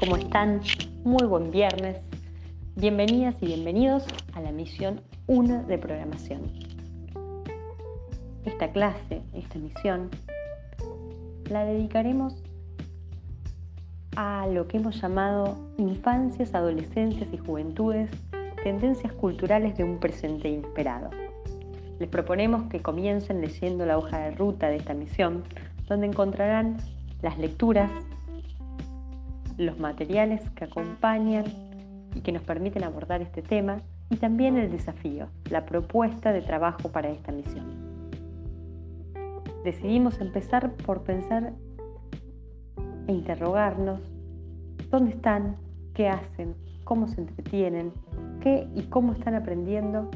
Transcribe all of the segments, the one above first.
¿cómo están? Muy buen viernes. Bienvenidas y bienvenidos a la misión 1 de programación. Esta clase, esta misión, la dedicaremos a lo que hemos llamado infancias, adolescencias y juventudes, tendencias culturales de un presente inesperado. Les proponemos que comiencen leyendo la hoja de ruta de esta misión, donde encontrarán las lecturas, los materiales que acompañan y que nos permiten abordar este tema y también el desafío, la propuesta de trabajo para esta misión. Decidimos empezar por pensar e interrogarnos dónde están, qué hacen, cómo se entretienen, qué y cómo están aprendiendo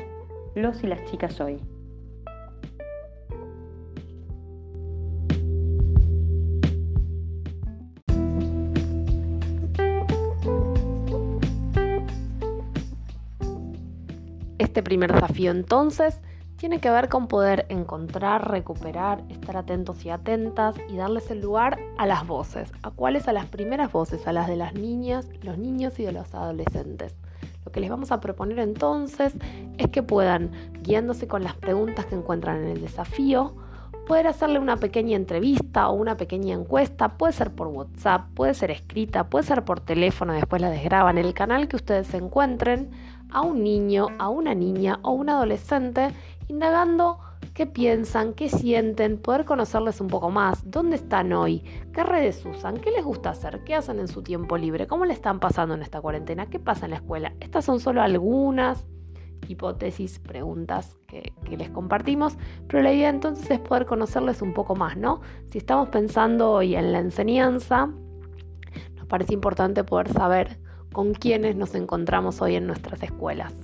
los y las chicas hoy. Este primer desafío entonces tiene que ver con poder encontrar, recuperar, estar atentos y atentas y darles el lugar a las voces. ¿A cuáles? A las primeras voces, a las de las niñas, los niños y de los adolescentes. Lo que les vamos a proponer entonces es que puedan, guiándose con las preguntas que encuentran en el desafío, poder hacerle una pequeña entrevista o una pequeña encuesta, puede ser por WhatsApp, puede ser escrita, puede ser por teléfono, después la desgraban el canal que ustedes se encuentren, a un niño, a una niña o un adolescente, indagando qué piensan, qué sienten, poder conocerles un poco más, dónde están hoy, qué redes usan, qué les gusta hacer, qué hacen en su tiempo libre, cómo le están pasando en esta cuarentena, qué pasa en la escuela. Estas son solo algunas hipótesis, preguntas que, les compartimos, pero la idea entonces es poder conocerles un poco más, ¿no? Si estamos pensando hoy en la enseñanza, nos parece importante poder saber con quiénes nos encontramos hoy en nuestras escuelas,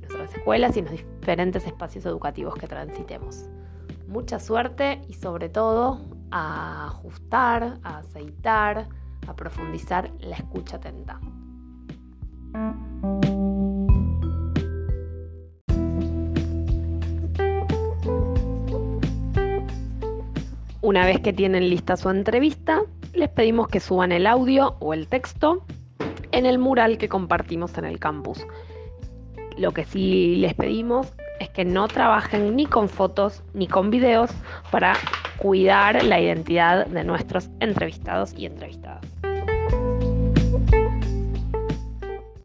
nuestras escuelas y en los diferentes espacios educativos que transitemos. Mucha suerte y sobre todo a ajustar, a aceitar, a profundizar la escucha atenta. Una vez que tienen lista su entrevista, les pedimos que suban el audio o el texto en el mural que compartimos en el campus. Lo que sí les pedimos es que no trabajen ni con fotos ni con videos para cuidar la identidad de nuestros entrevistados y entrevistadas.